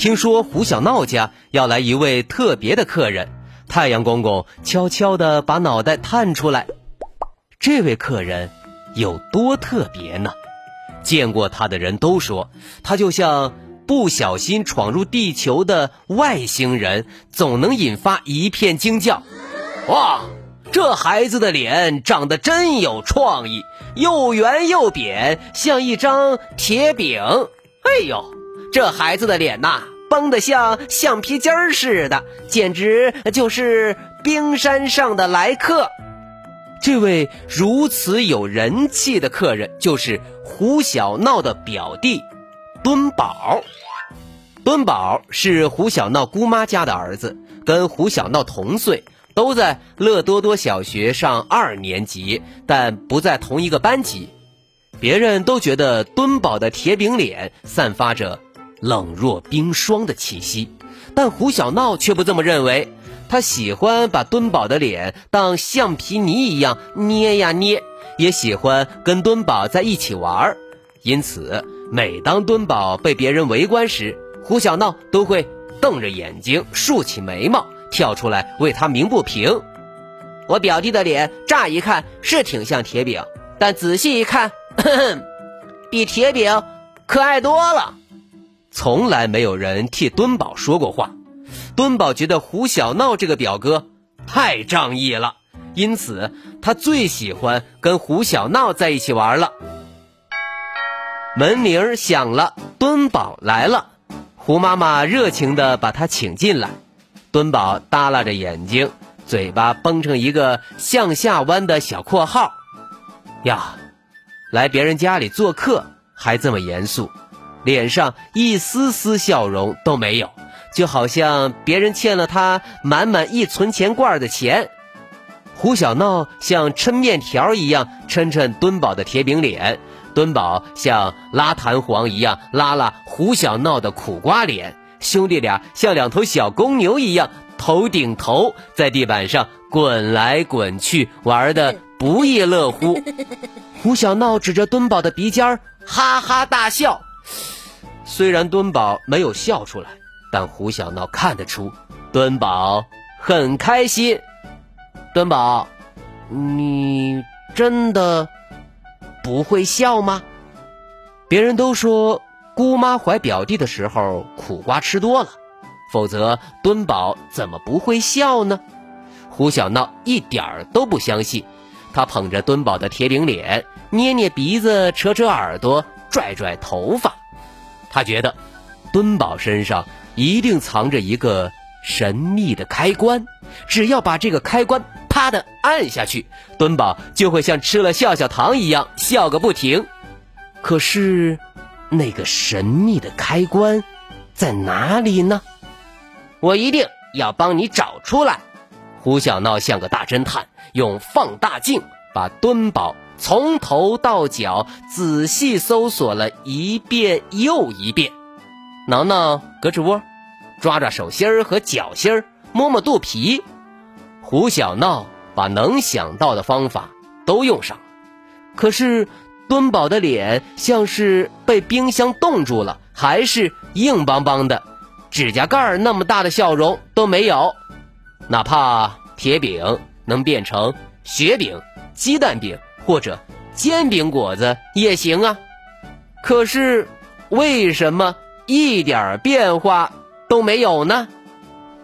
听说胡小闹家要来一位特别的客人，太阳公公悄悄地把脑袋探出来。这位客人有多特别呢？见过他的人都说，他就像不小心闯入地球的外星人，总能引发一片惊叫。哇，这孩子的脸长得真有创意，又圆又扁，像一张铁饼。哎呦！这孩子的脸呐，绷得像橡皮筋儿似的，简直就是冰山上的来客。这位如此有人气的客人，就是胡小闹的表弟墩宝。墩宝是胡小闹姑妈家的儿子，跟胡小闹同岁，都在乐多多小学上二年级，但不在同一个班级。别人都觉得墩宝的铁饼脸散发着。冷若冰霜的气息，但胡小闹却不这么认为。他喜欢把敦宝的脸当橡皮泥一样捏呀捏，也喜欢跟敦宝在一起玩儿。因此，每当敦宝被别人围观时，胡小闹都会瞪着眼睛，竖起眉毛，跳出来为他鸣不平。我表弟的脸乍一看是挺像铁饼，但仔细一看，比铁饼可爱多了。从来没有人替敦宝说过话，敦宝觉得胡小闹这个表哥太仗义了，因此他最喜欢跟胡小闹在一起玩了。门铃响了，敦宝来了，胡妈妈热情地把他请进来。敦宝耷拉着眼睛，嘴巴绷成一个向下弯的小括号。呀，来别人家里做客还这么严肃。脸上一丝丝笑容都没有，就好像别人欠了他满满一存钱罐的钱。胡小闹像抻面条一样抻抻敦宝的铁饼脸，敦宝像拉弹簧一样拉拉胡小闹的苦瓜脸。兄弟俩像两头小公牛一样头顶头在地板上滚来滚去，玩的不亦乐乎。胡小闹指着敦宝的鼻尖儿哈哈大笑。虽然敦宝没有笑出来，但胡小闹看得出，敦宝很开心。敦宝，你真的不会笑吗？别人都说姑妈怀表弟的时候苦瓜吃多了，否则敦宝怎么不会笑呢？胡小闹一点儿都不相信，他捧着敦宝的铁饼脸，捏捏鼻子，扯扯耳朵，拽拽头发。他觉得，敦宝身上一定藏着一个神秘的开关，只要把这个开关啪的按下去，敦宝就会像吃了笑笑糖一样笑个不停。可是，那个神秘的开关在哪里呢？我一定要帮你找出来。胡小闹像个大侦探，用放大镜把敦宝。从头到脚仔细搜索了一遍又一遍，挠挠胳肢窝，抓抓手心儿和脚心儿，摸摸肚皮。胡小闹把能想到的方法都用上，可是敦宝的脸像是被冰箱冻住了，还是硬邦邦的，指甲盖那么大的笑容都没有。哪怕铁饼能变成雪饼、鸡蛋饼。或者煎饼果子也行啊，可是为什么一点变化都没有呢？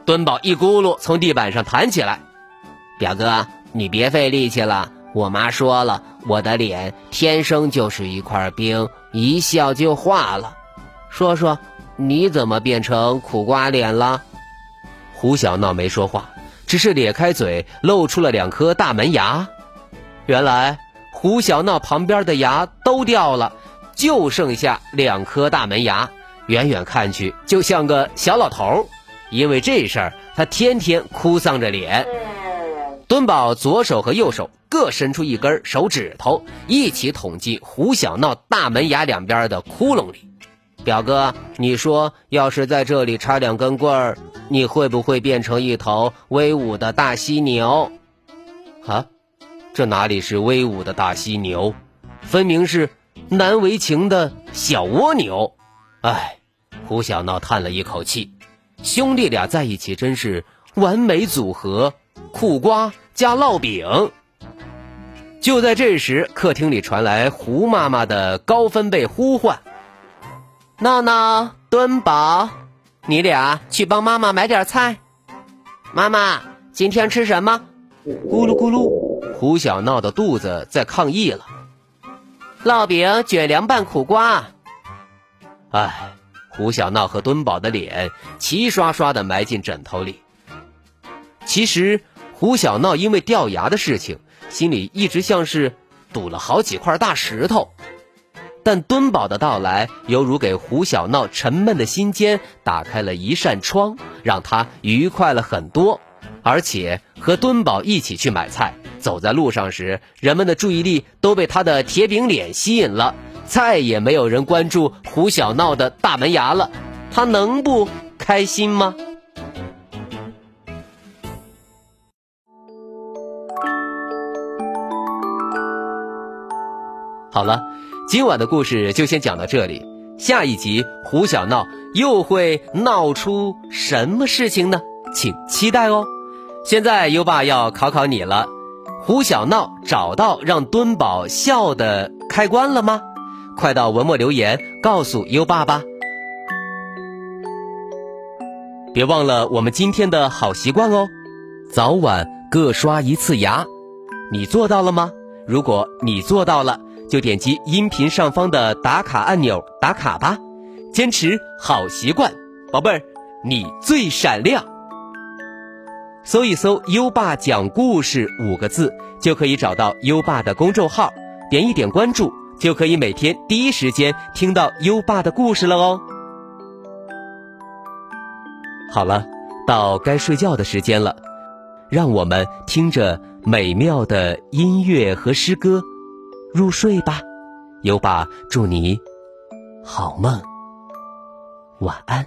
墩宝一咕噜从地板上弹起来，表哥，你别费力气了。我妈说了，我的脸天生就是一块冰，一笑就化了。说说你怎么变成苦瓜脸了？胡小闹没说话，只是咧开嘴，露出了两颗大门牙。原来。胡小闹旁边的牙都掉了，就剩下两颗大门牙，远远看去就像个小老头儿。因为这事儿，他天天哭丧着脸。敦宝左手和右手各伸出一根手指头，一起捅进胡小闹大门牙两边的窟窿里。表哥，你说要是在这里插两根棍儿，你会不会变成一头威武的大犀牛？啊，这哪里是威武的大犀牛，分明是难为情的小蜗牛。唉，胡小闹叹了一口气。兄弟俩在一起真是完美组合，苦瓜加烙饼。就在这时，客厅里传来胡妈妈的高分贝呼唤：“闹闹、敦宝，你俩去帮妈妈买点菜。妈妈，今天吃什么？”咕噜咕噜，胡小闹的肚子在抗议了。烙饼卷凉拌苦瓜。唉。胡小闹和敦宝的脸齐刷刷的埋进枕头里。其实，胡小闹因为掉牙的事情，心里一直像是堵了好几块大石头。但敦宝的到来，犹如给胡小闹沉闷的心间打开了一扇窗，让他愉快了很多。而且，和敦宝一起去买菜，走在路上时，人们的注意力都被他的铁饼脸吸引了。再也没有人关注胡小闹的大门牙了，他能不开心吗？好了，今晚的故事就先讲到这里，下一集胡小闹又会闹出什么事情呢？请期待哦。现在优爸要考考你了，胡小闹找到让敦宝笑的开关了吗？快到文末留言告诉优爸吧！别忘了我们今天的好习惯哦，早晚各刷一次牙，你做到了吗？如果你做到了，就点击音频上方的打卡按钮打卡吧。坚持好习惯，宝贝儿，你最闪亮。搜一搜“优爸讲故事”五个字，就可以找到优爸的公众号，点一点关注。就可以每天第一时间听到优爸的故事了哦。好了，到该睡觉的时间了，让我们听着美妙的音乐和诗歌入睡吧。优爸祝你好梦，晚安。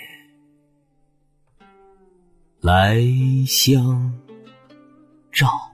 来相照。